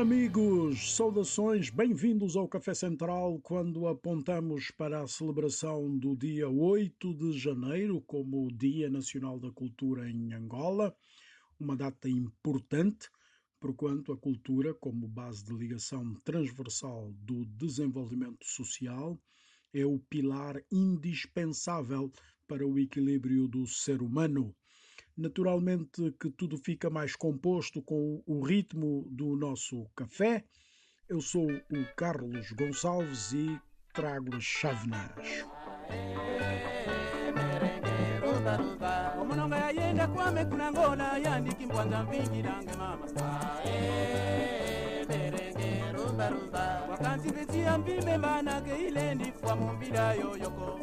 Amigos, saudações, bem-vindos ao Café Central quando apontamos para a celebração do dia 8 de janeiro como o Dia Nacional da Cultura em Angola, uma data importante, porquanto a cultura, como base de ligação transversal do desenvolvimento social, é o pilar indispensável para o equilíbrio do ser humano. Naturalmente que tudo fica mais composto com o ritmo do nosso café. Eu sou o Carlos Gonçalves e trago-lhes chávenas. ile ndifwa mumbila yoyoko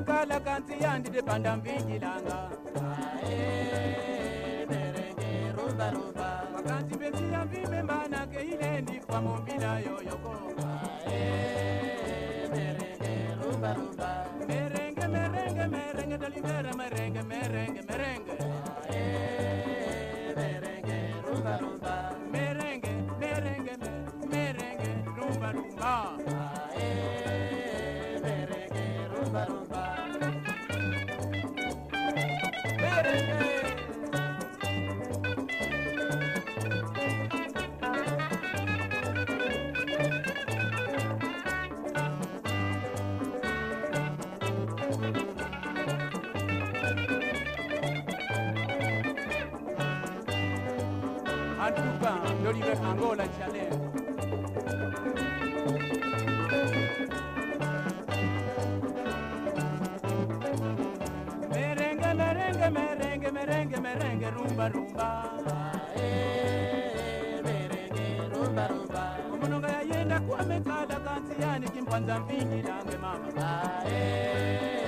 ekala kansi yandide panda mvingilanga makansi besiya mvimembanake ilendi kwamombi Antuka, l'Oliver Angola Challenge. Merengue, merengue, merengue, merengue, merengue, rumba, rumba. Umunonga yayenda kwamekala kansi yani kimpanza mpingilange mama wakati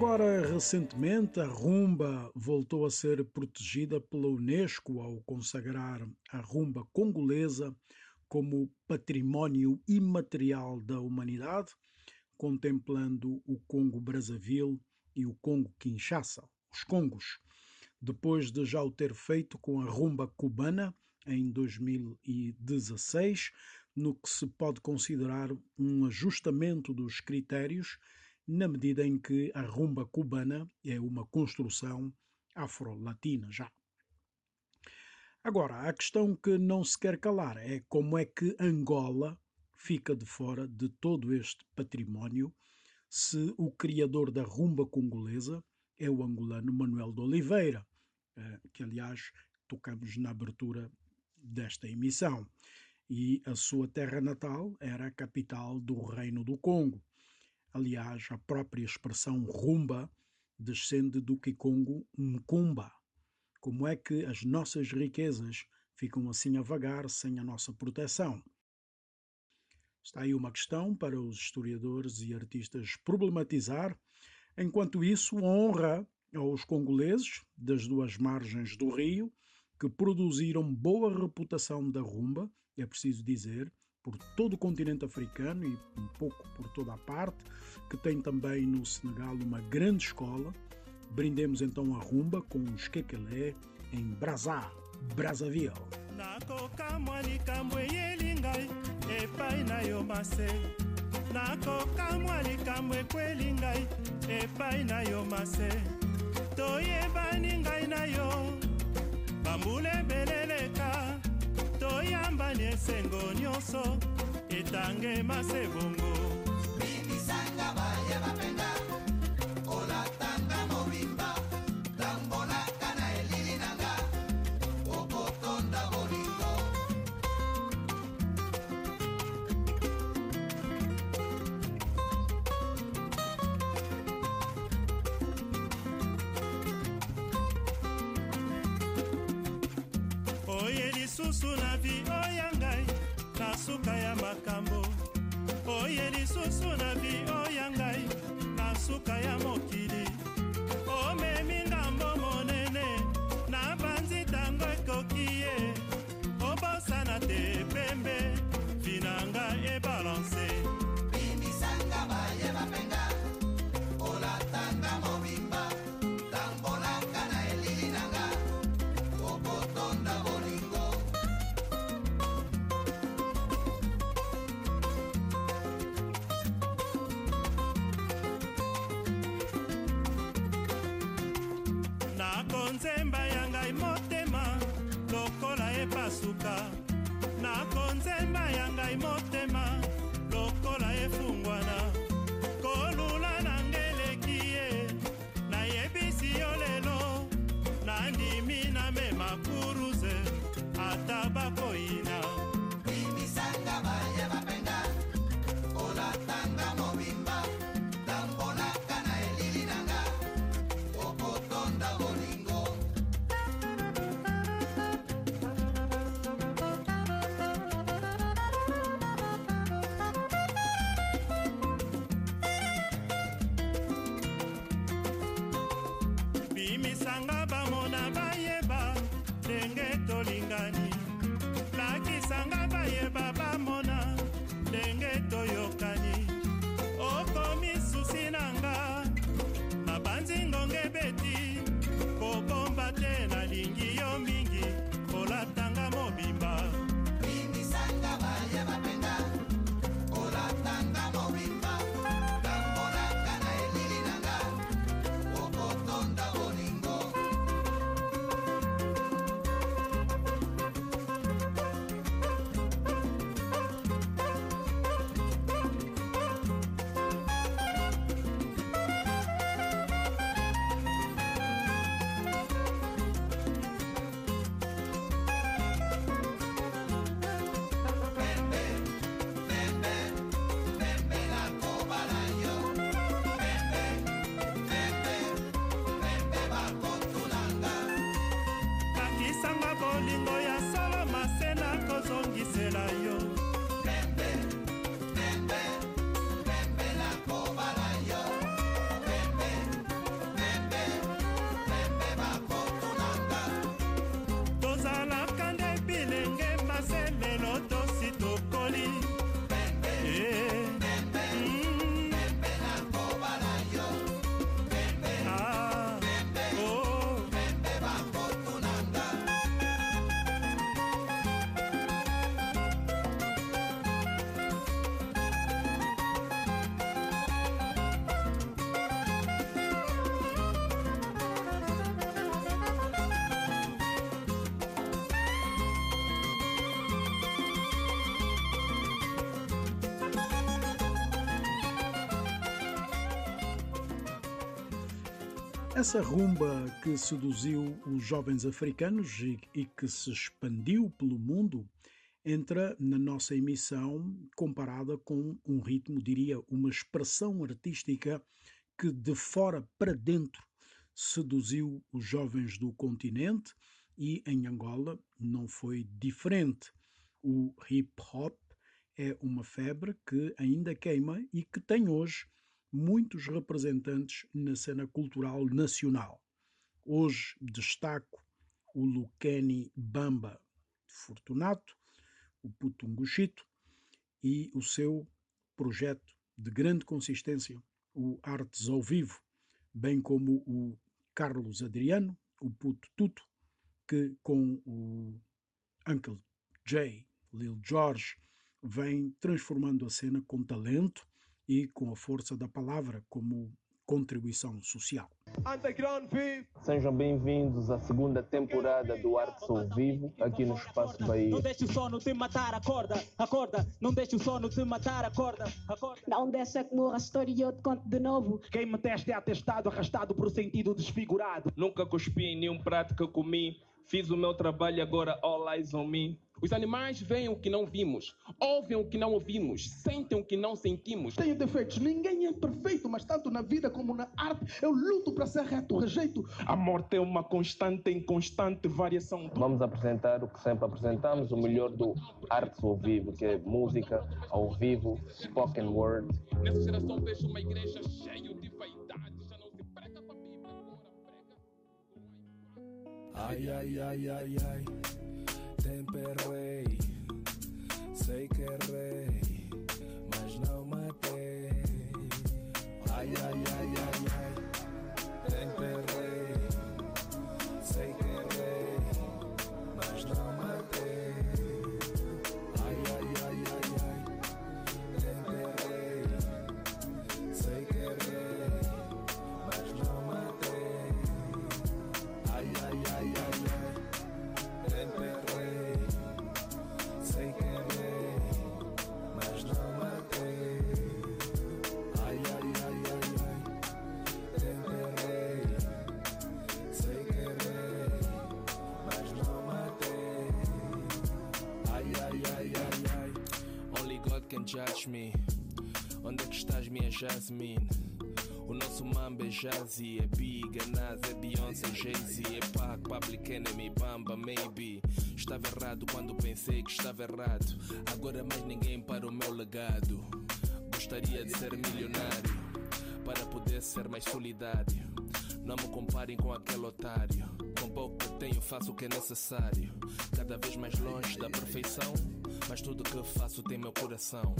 Agora, recentemente, a rumba voltou a ser protegida pela Unesco ao consagrar a rumba congolesa como património imaterial da humanidade, contemplando o Congo Brazzaville e o Congo Kinshasa, os Congos, depois de já o ter feito com a rumba cubana em 2016, no que se pode considerar um ajustamento dos critérios na medida em que a rumba cubana é uma construção afro-latina já. Agora, a questão que não se quer calar é como é que Angola fica de fora de todo este património se o criador da rumba congolesa é o angolano Manuel de Oliveira, que aliás tocamos na abertura desta emissão. E a sua terra natal era a capital do Reino do Congo. Aliás, a própria expressão rumba descende do Kikongo Nkumba. Como é que as nossas riquezas ficam assim a vagar sem a nossa proteção? Está aí uma questão para os historiadores e artistas problematizar. Enquanto isso, honra aos congoleses das duas margens do rio que produziram boa reputação da rumba, é preciso dizer, por todo o continente africano e um pouco por toda a parte, que tem também no Senegal uma grande escola. Brindemos então a rumba com os Kekelé em Brazza, Brazzaville. nakokamwa likambo eyeli ngai epai na yo mase. Nakokamwa likambo ekweli ngai epai na yo mase. Toyebani ngai na yo bambula ebeleleka toyambani esengo nyonso etange mase bongo na suka ya makambo. Oye lisusu na vi oya ngai na suka ya mokili Essa rumba que seduziu os jovens africanos e, que se expandiu pelo mundo entra na nossa emissão comparada com um ritmo, diria, uma expressão artística que de fora para dentro seduziu os jovens do continente e em Angola não foi diferente. O hip hop é uma febre que ainda queima e que tem hoje muitos representantes na cena cultural nacional. Hoje destaco o Luqueni Bamba Fortunato, o Putunguchito e o seu projeto de grande consistência, o Artes ao Vivo, bem como o Carlos Adriano, o Puto Tuto, que com o Uncle Jay, Lil George, vem transformando a cena com talento e com a força da palavra, como contribuição social. Sejam bem-vindos à segunda temporada do Arte Sou Vivo, aqui no Espaço Bahia. Não deixe o sono te matar, acorda, acorda. Não deixe o sono te matar, acorda, acorda. Não deixa que morra a história e eu te conto de novo. Quem me teste é atestado, arrastado por sentido desfigurado. Nunca cuspi em nenhum prato que eu comi. Fiz o meu trabalho e agora all eyes on me. Os animais veem o que não vimos, ouvem o que não ouvimos, sentem o que não sentimos. Tenho defeitos, ninguém é perfeito, mas tanto na vida como na arte eu luto para ser reto, rejeito. A morte é uma constante em constante variação. Vamos apresentar o que sempre apresentamos, o melhor do Arte ao Vivo, que é música ao vivo, spoken word. Nessa geração vejo uma igreja cheia Ay, ay, ay, ay, ay, ten rey, sei que rey. Onde é que estás, minha Jasmine? O nosso mamba é Jazzy, é Big, é Nas, é Beyoncé, Jay-Z, é Pac, Public Enemy, Bamba, maybe. Estava errado quando pensei que estava errado. Agora mais ninguém para o meu legado. Gostaria de ser milionário, para poder ser mais solidário. Não me comparem com aquele otário. Com pouco que tenho, faço o que é necessário. Cada vez mais longe da perfeição. Mas tudo que faço tem meu coração.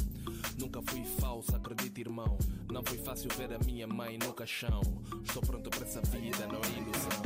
Nunca fui falso, acredita, irmão. Não foi fácil ver a minha mãe no caixão. Estou pronto para essa vida, não é ilusão.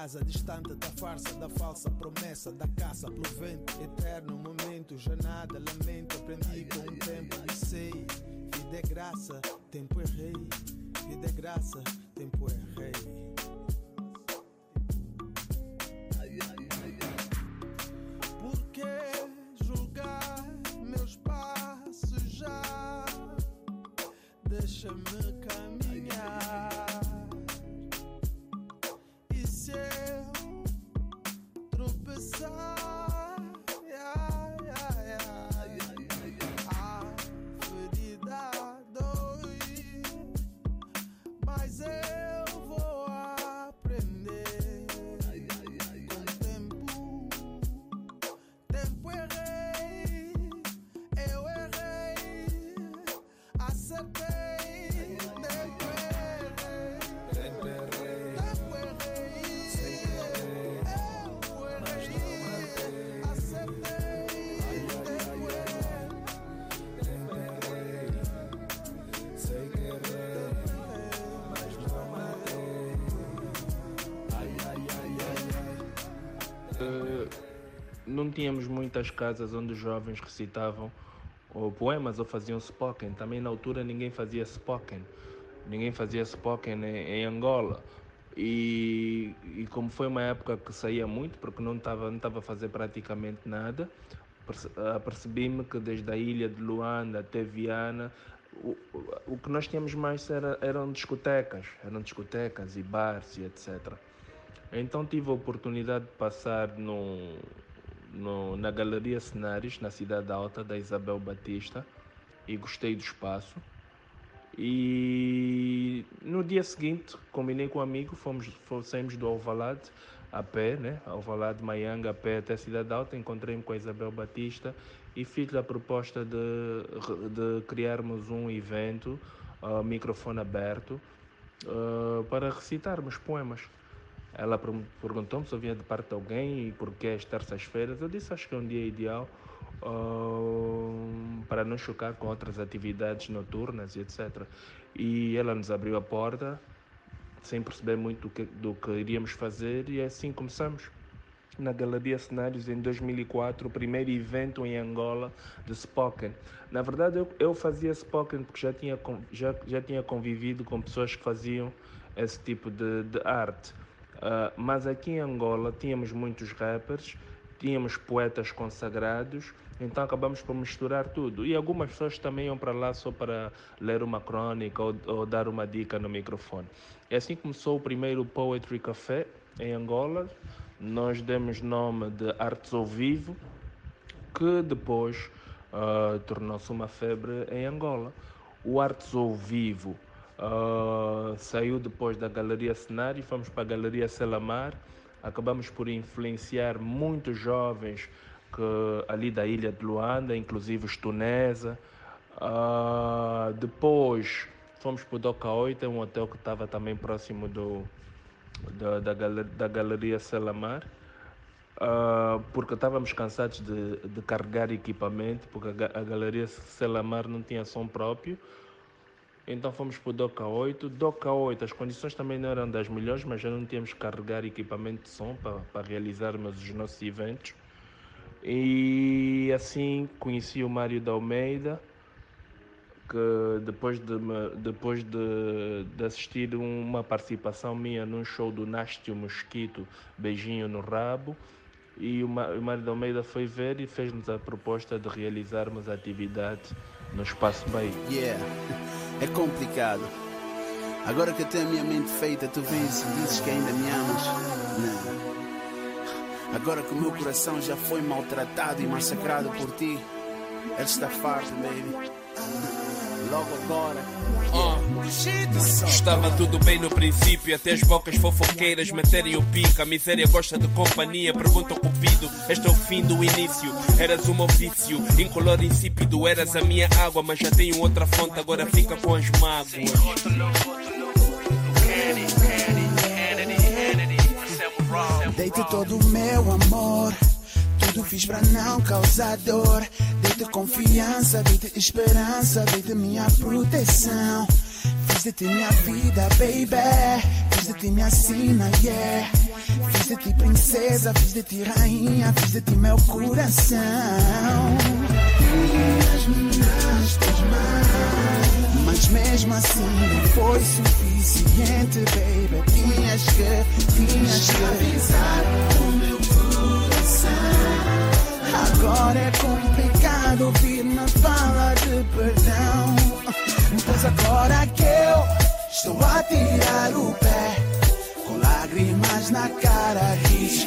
Casa, distante da farsa, da falsa promessa, da caça pelo vento. Eterno momento, já nada lamento. Aprendi com o tempo e sei. Vida é graça, tempo é rei. Vida é graça, tempo é rei. Tínhamos muitas casas onde os jovens recitavam ou poemas ou faziam spoken. Também na altura ninguém fazia spoken. Ninguém fazia spoken em, em Angola. E, e como foi uma época que saía muito, porque não estava não a fazer praticamente nada, perce- apercebi-me que desde a ilha de Luanda até Viana o, o que nós tínhamos mais era, eram discotecas, eram discotecas e bares e etc. Então tive a oportunidade de passar no, no, na Galeria Cenários, na Cidade Alta, da Isabel Batista, e gostei do espaço. E no dia seguinte, combinei com um amigo, fomos, fomos do Alvalade a pé, né? Alvalade, Maianga, a pé até a Cidade Alta, encontrei-me com a Isabel Batista e fiz a proposta de, de criarmos um evento, uh, microfone aberto, uh, para recitarmos poemas. Ela per- perguntou-me se eu vinha de parte de alguém e por que as terças-feiras. Eu disse acho que é um dia ideal uh, para não chocar com outras atividades noturnas e etc. E ela nos abriu a porta sem perceber muito do que, do que iríamos fazer e assim começamos. Na Galeria Cenários em 2004, o primeiro evento em Angola de Spoken. Na verdade, eu, eu fazia Spoken porque já tinha, já, já tinha convivido com pessoas que faziam esse tipo de, de arte. Ah, mas aqui em Angola tínhamos muitos rappers, tínhamos poetas consagrados, então acabamos por misturar tudo. E algumas pessoas também iam para lá só para ler uma crônica ou, ou dar uma dica no microfone. E assim começou o primeiro Poetry Café em Angola. Nós demos nome de Artes ao Vivo, que depois ah, tornou-se uma febre em Angola. O Artes ao Vivo ah, saiu depois da Galeria Cenário, fomos para a Galeria Selamar, acabamos por influenciar muitos jovens que, ali da ilha de Luanda, inclusive os Tunesa. Ah, depois fomos para o Doca 8, um hotel que estava também próximo do, da, da, da Galeria Selamar. Ah, porque estávamos cansados de, de carregar equipamento, porque a, a Galeria Selamar não tinha som próprio. Então fomos para o Doca 8. Doca 8, as condições também não eram das melhores, mas já não tínhamos que carregar equipamento de som para, para realizarmos os nossos eventos. E assim conheci o Mário da Almeida, que depois de, depois de, de assistir uma participação minha num show do Nástio Mosquito, Beijinho no Rabo, e o Mário da Almeida foi ver e fez-nos a proposta de realizarmos a atividade no Espaço Bahia. Yeah, é complicado. Agora que eu tenho a minha mente feita, tu vens e dizes que ainda me amas. Não. Agora que o meu coração já foi maltratado e massacrado por ti, ele está farto, baby. Logo agora. Estava tudo bem no princípio, até as bocas fofoqueiras meterem o pico. A miséria gosta de companhia, pergunta ao cupido. Este é o fim do início. Eras o meu vício, incolor insípido. Eras a minha água, mas já tenho outra fonte, agora fica com as mágoas. Dei-te todo o meu amor. Tudo fiz pra não causar dor. Dei-te confiança, dei-te esperança, dei-te minha proteção. Fiz de ti minha vida, baby. Fiz de ti minha sina, yeah. Fiz de ti princesa, fiz de ti rainha, fiz de ti meu coração. Tinhas-me nas tuas mãos, mas mesmo assim não foi suficiente, baby. Tinhas que, tinhas que avisar o meu coração. Agora é complicado ouvir-me falar de perdão. Pois agora que eu estou a tirar o pé, com lágrimas na cara,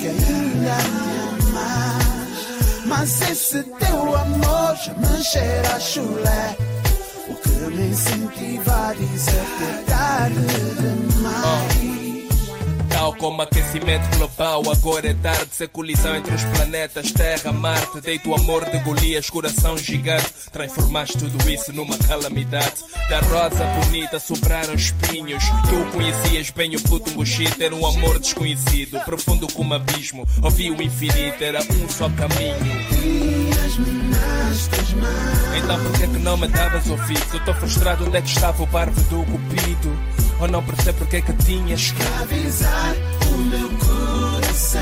que ainda me. Mas esse teu amor já me cheira a chulé. O que me incentiva a dizer que é tarde demais. Tal como aquecimento global, agora é tarde. Ser colisão entre os planetas, Terra, Marte. Deito o amor de Golias, coração gigante. Transformaste tudo isso numa calamidade. Da rosa bonita sobraram espinhos. Tu conhecias bem o puto bullshit, era um amor desconhecido. Profundo como abismo. Ouvi o infinito, era um só caminho. Então por que que não me davas ouvido? Tô frustrado, onde é que estava o barbo do cupido? Ou não percebo porque é que tinhas que avisar o meu coração.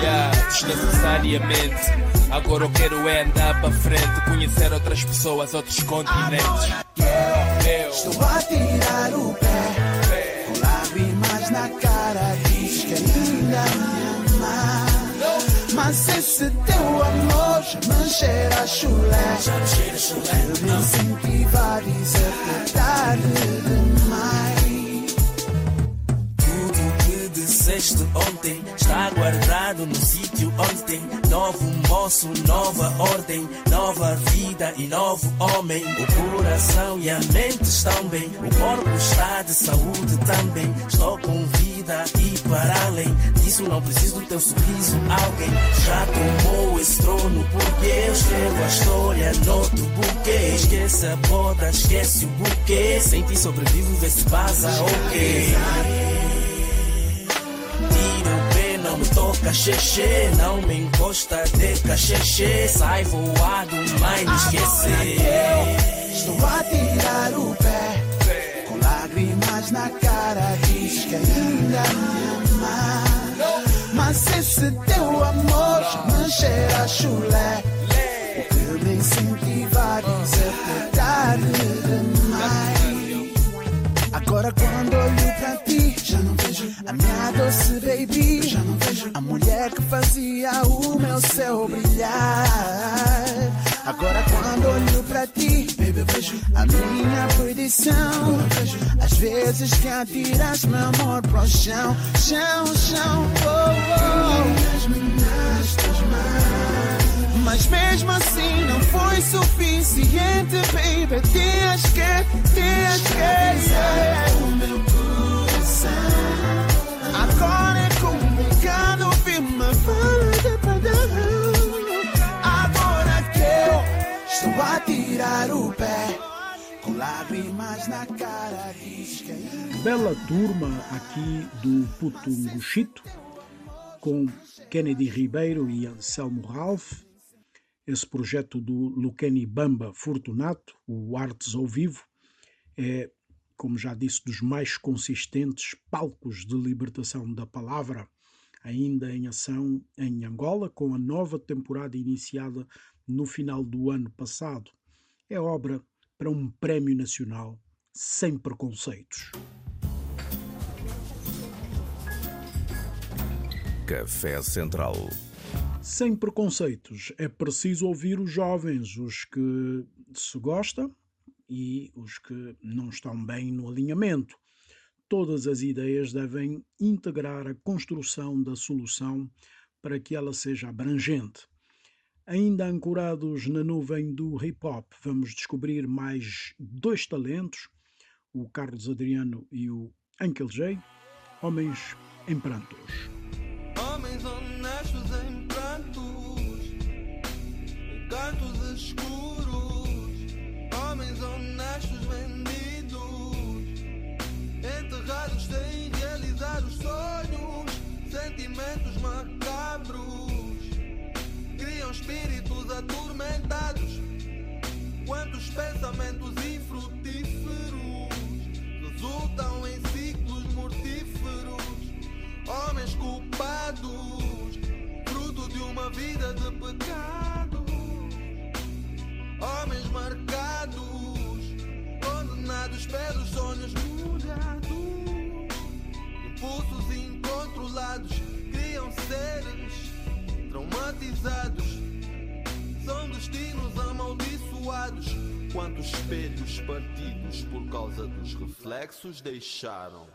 Yeah, desnecessariamente. Agora eu quero é andar para frente, conhecer outras pessoas, outros continentes. Eu Estou a tirar o pé, com lágrimas na cara, diz que ainda me ama. Mas esse teu amor já me cheira a chulé. Eu me incentivar a dizer que tarde disseste ontem está guardado no sítio onde tem novo moço, nova ordem, nova vida e novo homem. O coração e a mente estão bem, o corpo está de saúde também. Estou com vida e para além disso não preciso do teu sorriso. Alguém já tomou esse trono porque eu escrevo a história outro buquê. Esquece a boda, esquece o buquê. Sem ti sobrevivo, vê se passa ok. Não me toca xexê Não me encosta de cachexê Sai voado, mas não esquecer. Estou a tirar o pé Com lágrimas na cara Diz que ainda me ama. Mas esse teu amor Me cheira chulé. O que me incentiva a dizer que tarde demais. Agora quando olho pra ti Já não vejo a minha doce baby que fazia o meu céu brilhar Agora quando olho pra ti Baby, eu vejo a minha perdição Às vezes que atiras meu amor pro chão Chão, chão, oh, oh. Mas mesmo assim não foi suficiente, baby. Tens que, tens que. O Agora que eu estou a tirar o pé. Com lágrimas na cara, Bela turma aqui do Putungo Chito, com Kennedy Ribeiro e Anselmo Ralph. Esse projeto do Luqueni Bamba Fortunato, o Artes ao Vivo, é, como já disse, dos mais consistentes palcos de libertação da palavra, ainda em ação em Angola, com a nova temporada iniciada no final do ano passado. É obra para um prémio nacional sem preconceitos. Café Central. Sem preconceitos, é preciso ouvir os jovens, os que se gostam e os que não estão bem no alinhamento. Todas as ideias devem integrar a construção da solução para que ela seja abrangente. Ainda ancorados na nuvem do hip hop, vamos descobrir mais dois talentos, o Carlos Adriano e o Ankel J, homens em prantos. Pensamentos infrutíferos resultam em ciclos mortíferos? Homens culpados, fruto de uma vida de pecado. Homens marcados, condenados pelos sonhos molhados. Impulsos incontrolados criam seres traumatizados. São destinos amaldiçoados. Quantos espelhos partidos por causa dos reflexos deixaram?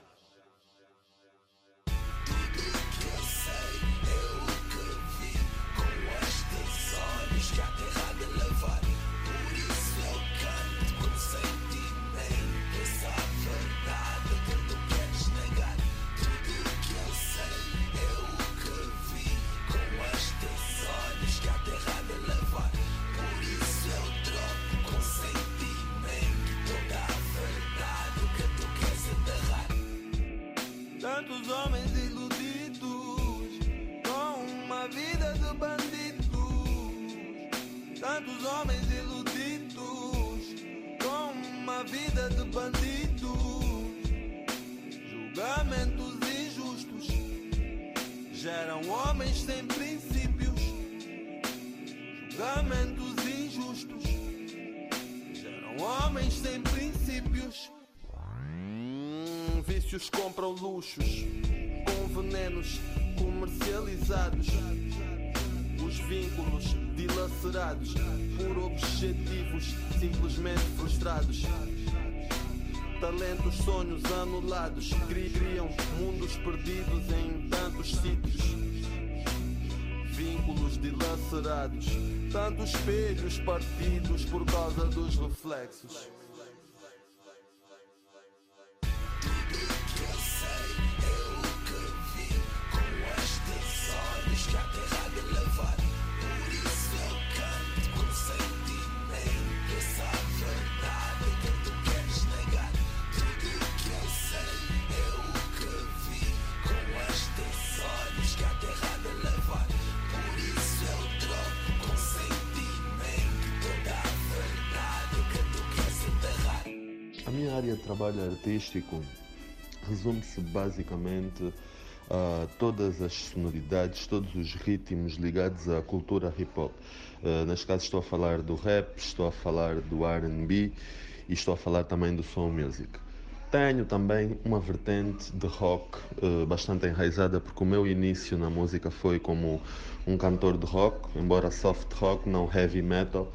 Dilacerados por objetivos simplesmente frustrados. Talentos, sonhos anulados cri- criam mundos perdidos em tantos sítios. Vínculos dilacerados, tantos espelhos partidos por causa dos reflexos. Trabalho artístico resume-se basicamente a todas as sonoridades, todos os ritmos ligados à cultura hip hop. Uh, neste caso estou a falar do rap, estou a falar do R&B e estou a falar também do soul music. Tenho também uma vertente de rock uh, bastante enraizada, porque o meu início na música foi como um cantor de rock, embora soft rock, não heavy metal.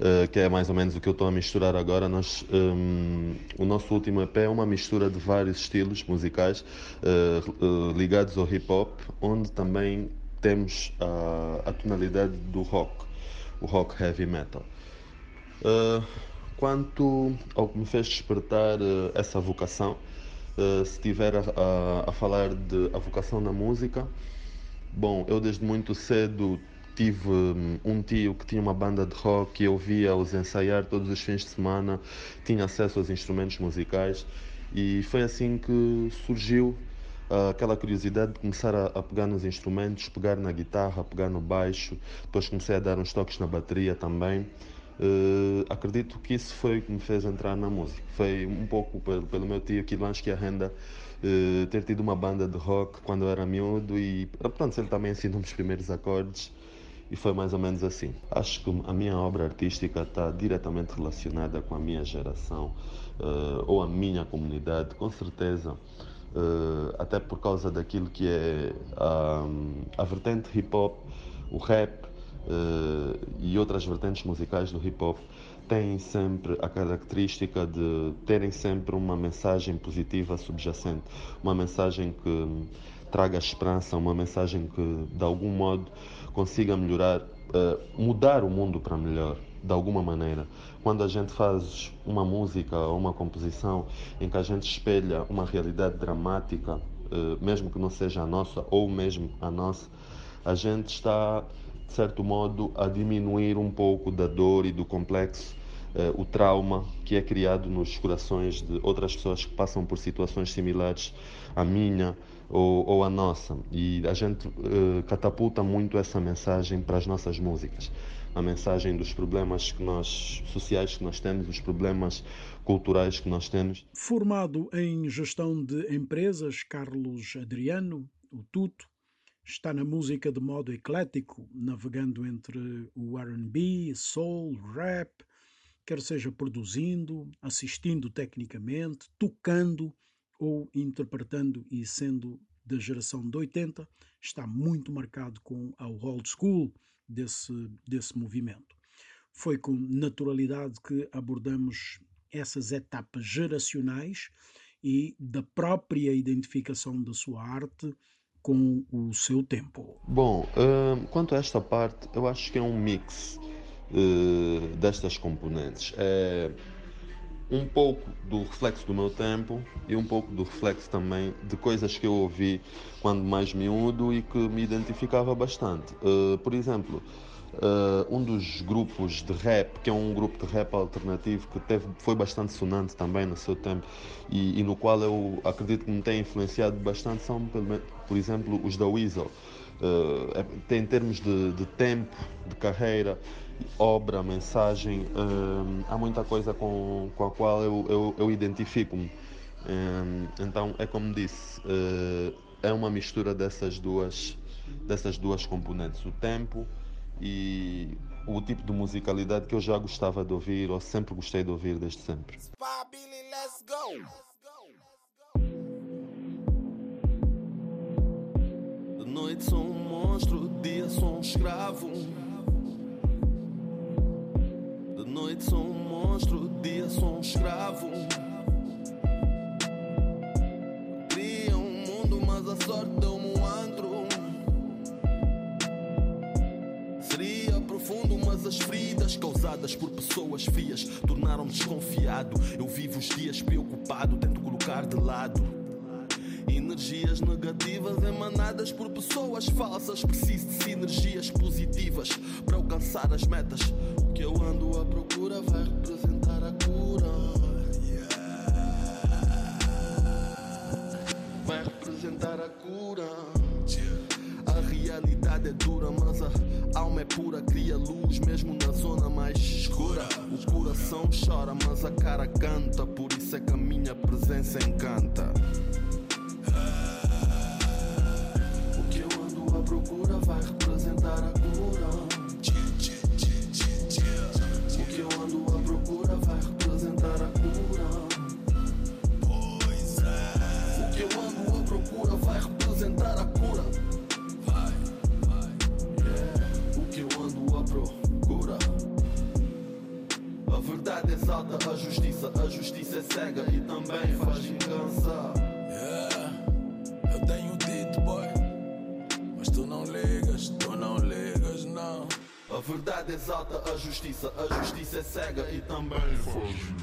Uh, que é mais ou menos o que eu estou a misturar agora. Nós, um, o nosso último EP é uma mistura de vários estilos musicais uh, uh, ligados ao hip hop, onde também temos a, a tonalidade do rock, o rock heavy metal. quanto ao que me fez despertar essa vocação, se estiver a, a, a falar de a vocação na música, bom, eu desde muito cedo tive um tio que tinha uma banda de rock e eu via-os ensaiar todos os fins de semana, tinha acesso aos instrumentos musicais e foi assim que surgiu uh, aquela curiosidade de começar a, a, pegar nos instrumentos, pegar na guitarra, pegar no baixo, depois comecei a dar uns toques na bateria também. Uh, acredito que isso foi o que me fez entrar na música. Foi um pouco pelo, pelo meu tio Quilanche que a renda uh, ter tido uma banda de rock quando eu era miúdo e pronto, ele também ensinou os primeiros acordes e foi mais ou menos assim. Acho que a minha obra artística está diretamente relacionada com a minha geração uh, ou a minha comunidade, com certeza. Uh, até por causa daquilo que é a, a vertente hip hop, o rap uh, e outras vertentes musicais do hip hop têm sempre a característica de terem sempre uma mensagem positiva subjacente, uma mensagem que traga esperança, uma mensagem que de algum modo consiga melhorar, uh, mudar o mundo para melhor, de alguma maneira. Quando a gente faz uma música ou uma composição em que a gente espelha uma realidade dramática, uh, mesmo que não seja a nossa ou mesmo a nossa, a gente está, de certo modo, a diminuir um pouco da dor e do complexo Uh, o trauma que é criado nos corações de outras pessoas que passam por situações similares à minha ou, ou à nossa. E a gente uh, catapulta muito essa mensagem para as nossas músicas. A mensagem dos problemas que nós, sociais que nós temos, os problemas culturais que nós temos. Formado em gestão de empresas, Carlos Adriano, o Tuto, está na música de modo eclético, navegando entre o R&B, soul, rap, quer seja produzindo, assistindo tecnicamente, tocando ou interpretando e sendo da geração de 80, está muito marcado com a old school desse, desse movimento. Foi com naturalidade que abordamos essas etapas geracionais e da própria identificação da sua arte com o seu tempo. Bom, uh, quanto a esta parte, eu acho que é um mix uh, destas componentes. É um pouco do reflexo do meu tempo e um pouco do reflexo também de coisas que eu ouvi quando mais miúdo e que me identificava bastante. Uh, por exemplo, uh, um dos grupos de rap, que é um grupo de rap alternativo que teve, foi bastante sonante também no seu tempo e, e no qual eu acredito que me tem influenciado bastante, são, por exemplo, os da Weasel. Uh, em termos de, de tempo, de carreira, obra, mensagem, hum, há muita coisa com, com a qual eu, eu, eu identifico-me. Hum, então é como disse, uh, é uma mistura dessas duas, dessas duas componentes, o tempo e o tipo de musicalidade que eu já gostava de ouvir ou sempre gostei de ouvir desde sempre. Noite sou um monstro, dia sou um escravo. Noite sou um monstro, dia sou um escravo. Cria um mundo, mas a sorte deu-me um antro. Seria profundo, mas as feridas causadas por pessoas frias tornaram-me desconfiado. Eu vivo os dias preocupado, tento colocar de lado. Energias negativas emanadas por pessoas falsas. Preciso de sinergias positivas para alcançar as metas. Que eu ando à vai representar a cura. Vai representar a cura. A realidade é dura, mas a alma é pura. Cria luz mesmo na zona mais escura. O coração chora, mas a cara canta. Por isso é que a minha presença encanta. O que eu ando à procura vai representar a cura. Cega e também faz.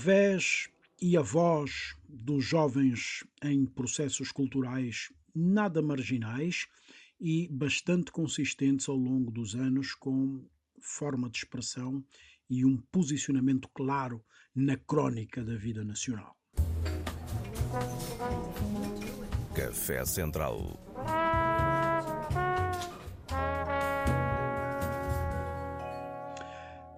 A vez e a voz dos jovens em processos culturais nada marginais e bastante consistentes ao longo dos anos, com forma de expressão e um posicionamento claro na crónica da vida nacional. Café Central.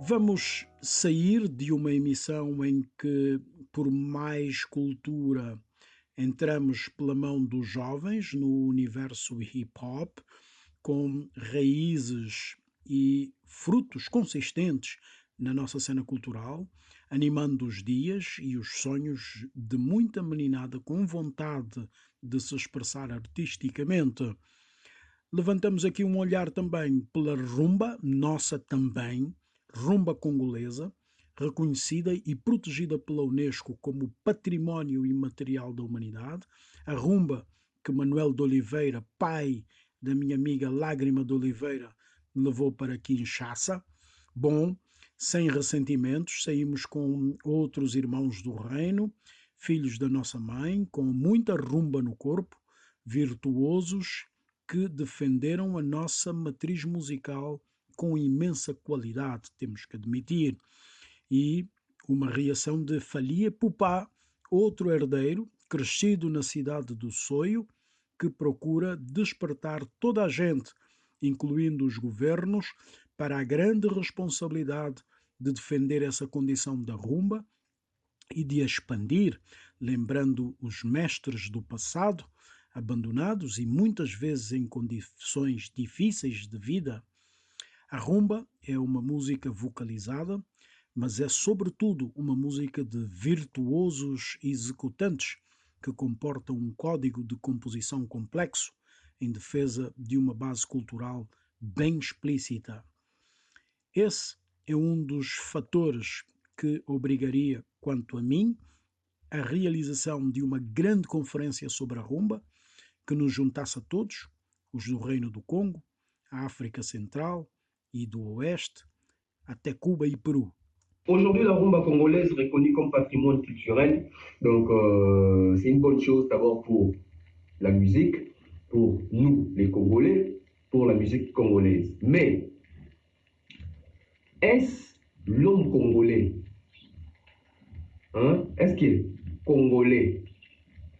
Vamos sair de uma emissão em que, por mais cultura, entramos pela mão dos jovens no universo hip hop, com raízes e frutos consistentes na nossa cena cultural, animando os dias e os sonhos de muita meninada com vontade de se expressar artisticamente. Levantamos aqui um olhar também pela rumba, nossa também, rumba congolesa, reconhecida e protegida pela Unesco como Património Imaterial da Humanidade, a rumba que Manuel de Oliveira, pai da minha amiga Lágrima de Oliveira, levou para Kinshasa. Bom, sem ressentimentos, saímos com outros irmãos do reino, filhos da nossa mãe, com muita rumba no corpo, virtuosos que defenderam a nossa matriz musical com imensa qualidade, temos que admitir. E uma reação de Falia Pupá, outro herdeiro, crescido na cidade do Soio, que procura despertar toda a gente, incluindo os governos, para a grande responsabilidade de defender essa condição da rumba e de a expandir, lembrando os mestres do passado, abandonados e muitas vezes em condições difíceis de vida. A rumba é uma música vocalizada, mas é sobretudo uma música de virtuosos executantes que comporta um código de composição complexo em defesa de uma base cultural bem explícita. Esse é um dos fatores que obrigaria, quanto a mim, a realização de uma grande conferência sobre a rumba que nos juntasse a todos, os do Reino do Congo, a África Central e do Oeste, até Cuba e Peru. Aujourd'hui, la rumba congolaise est reconnue comme patrimoine culturel. Donc, euh, c'est une bonne chose d'abord pour la musique, pour nous, les Congolais, pour la musique congolaise. Mais, est-ce l'homme congolais hein? Est-ce qu'il est congolais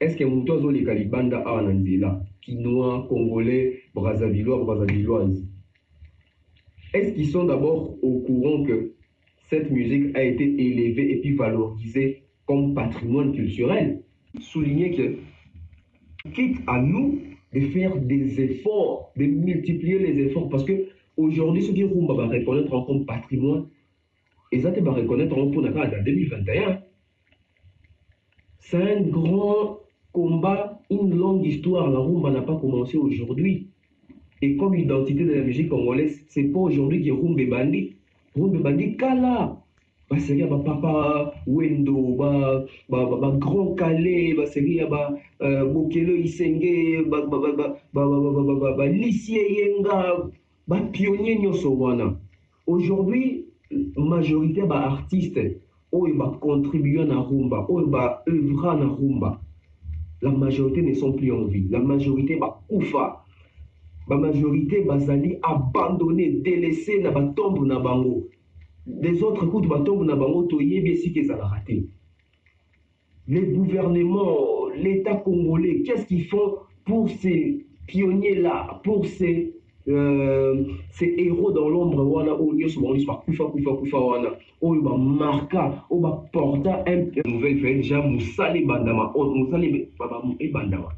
Est-ce que Moutozo les Kalibanda a Nandila Quinois, congolais, brassavillois, brassavilloises Est-ce qu'ils sont d'abord au courant que cette musique a été élevée et puis valorisée comme patrimoine culturel? Souligner que, quitte à nous de faire des efforts, de multiplier les efforts, parce que aujourd'hui, ce qui Rumba va reconnaître comme patrimoine, et ça va reconnaître en 2021. C'est un grand combat, une longue histoire. La rumba n'a pas commencé aujourd'hui. Et comme identité de la musique congolaise, c'est pas aujourd'hui que rumba est bandit rumbe bandi kala baseri ya bapapa wendo bagrand calais baseri ya bokelo isenge balisi eyenga bapionnier nyonso wana aujourd'hui majorité ya baartiste oyo bacontribue na rumba oyo baœuvra na rumba la majorité ne sont plus en vie la majorité bakufa bamajorité bazali abandonné délaissé na batombe na bango. Les autres kutu batombe na bango toyebi esika ezalaka te les gouvernements l'état congolais qu'est-ce qu'ils font pour ces pionniers là pour ces euh, ces héros dans l'ombre wana? Oyo nyonso bango nyonso bakufa kufa kufa wana. Oyo bamarka oyo baporta nouvelle déjà mosala ebandama mosala ebandama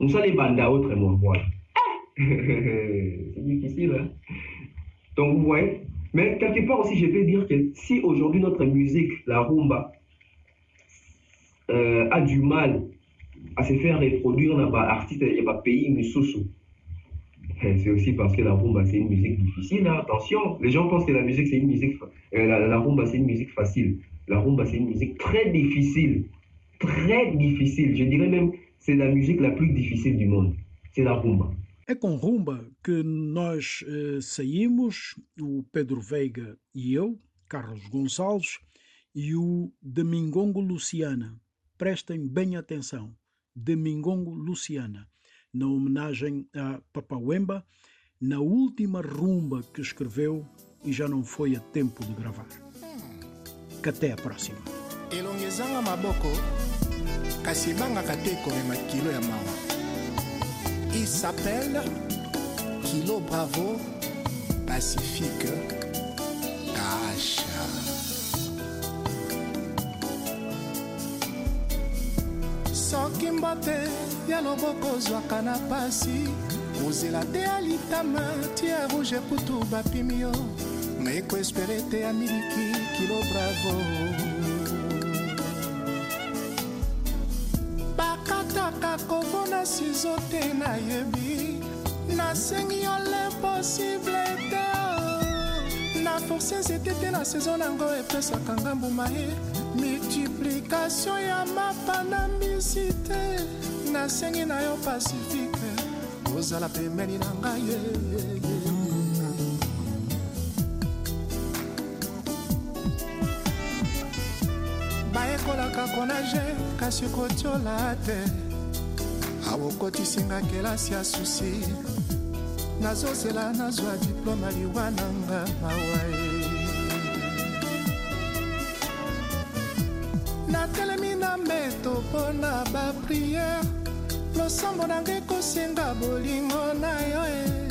lingala mosala ebanda autrement voilà. C'est difficile hein? donc vous voyez mais quelque part aussi je vais dire que si aujourd'hui notre musique la rumba euh, a du mal à se faire reproduire dans artiste et pays misusu c'est aussi parce que la rumba c'est une musique difficile hein? attention. Les gens pensent que la musique c'est une musique euh, la, la rumba c'est une musique facile. La rumba c'est une musique très difficile. Très difficile. Je dirais même c'est la musique la plus difficile du monde. C'est la rumba. É com rumba que nós eh, saímos, o Pedro Veiga e eu, Carlos Gonçalves, e o Domingongo Luciana. Prestem bem atenção. Domingongo Luciana, na homenagem a Papauemba, na última rumba que escreveu e já não foi a tempo de gravar. Que até a próxima. Kasi ebangaka te komema kilo ya mawa. Il s'appelle kilo bravo pacifique kasha soki mbote ya loboko ozwaka na pasi kozela te ya litama tia rouge kutu bapimi yo. Naekoespere te ya miliki kilo bravo sizo te nayebi. Nasengi yo l'imposible te. Na force nzete te na saison nango epesaka nga mbuma ye. Multiplication ya mapa na mbisi te. Nasengi na yo pasifike ozala pembeni na ngai ye, ye, ye. bayekolaka konage kasi kotiola te awokotisinga kelasi ya susi. Nazozela nazwa diploma liwa nanga mawa ye natelemi na mbeto mpo na bapriere losambo nanga ekosenga bolingo na yo e.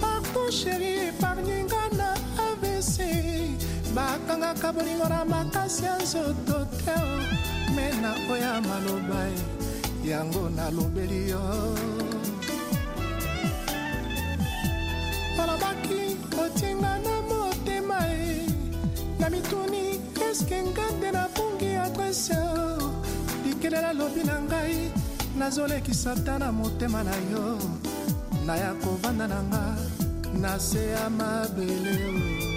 Partout sheri epargninga na avc bakangaka bolingo na makasi ya nzoto te me na oya maloba e yango nalobeli yo. Olobaki otinga na motema e. Na mituni eske nga nde napungi adrese likelela lobi na ngai nazolekisa ta na motema na yo. Naya kovanda na nga na se ya mabele o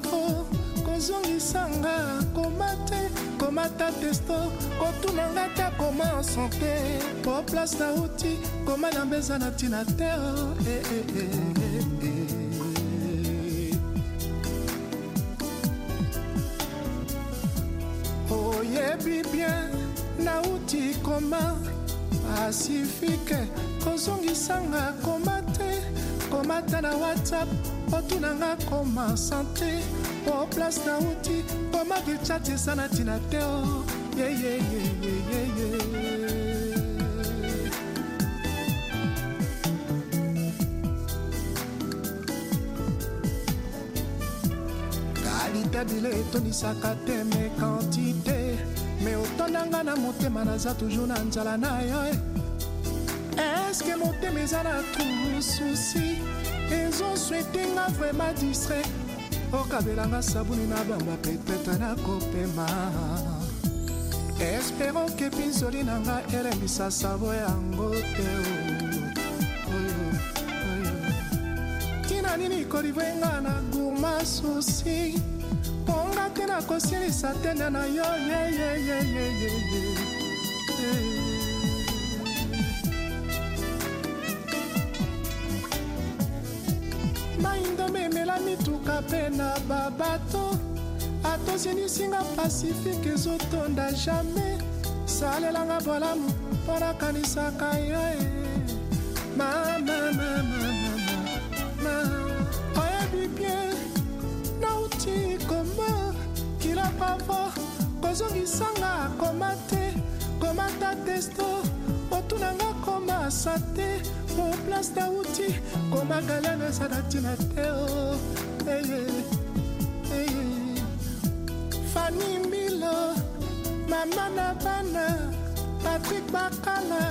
bravo kozongisanga koma te komata testo kotunanga te koma sante po place nauti koma na mbeza na ntina te eh, eh, eh, eh, eh. oyebi bien nauti koma pasifike kozongisanga koma te komata na whatsapp otunanga koma sante po place nauti koma vichat eza na ntina te o yeyeyeyeyeye kalite bile etonisaka te me kantite me otondanga na motema naza toujours na nzala na yo eske motema eza na trou susi ezoswetinga vraimen distrait okabelanga sabuni na bamba petetre nakopema espero ke pinzoli na nga elembisa savo yango te. Ntina nini kolivrenga na gourma susi mponga te nakosilisa tenda na yo yeyeyeyeye memela mituka mpe na babato atosinisinga pasifike ezotonda jamai salelanga bolamu mpo nakanisaka yo e. Oyebi bien nauti koma kila bravo kozongisanga koma te. Komata testo otunanga koma sate eye fani milo mama na bana patrik bakala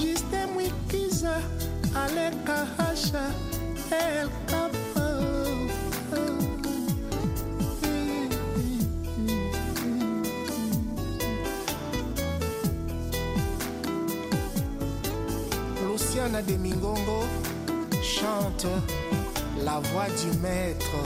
juste mwikiza aleka hasha el de Mingongo chante la voix du maître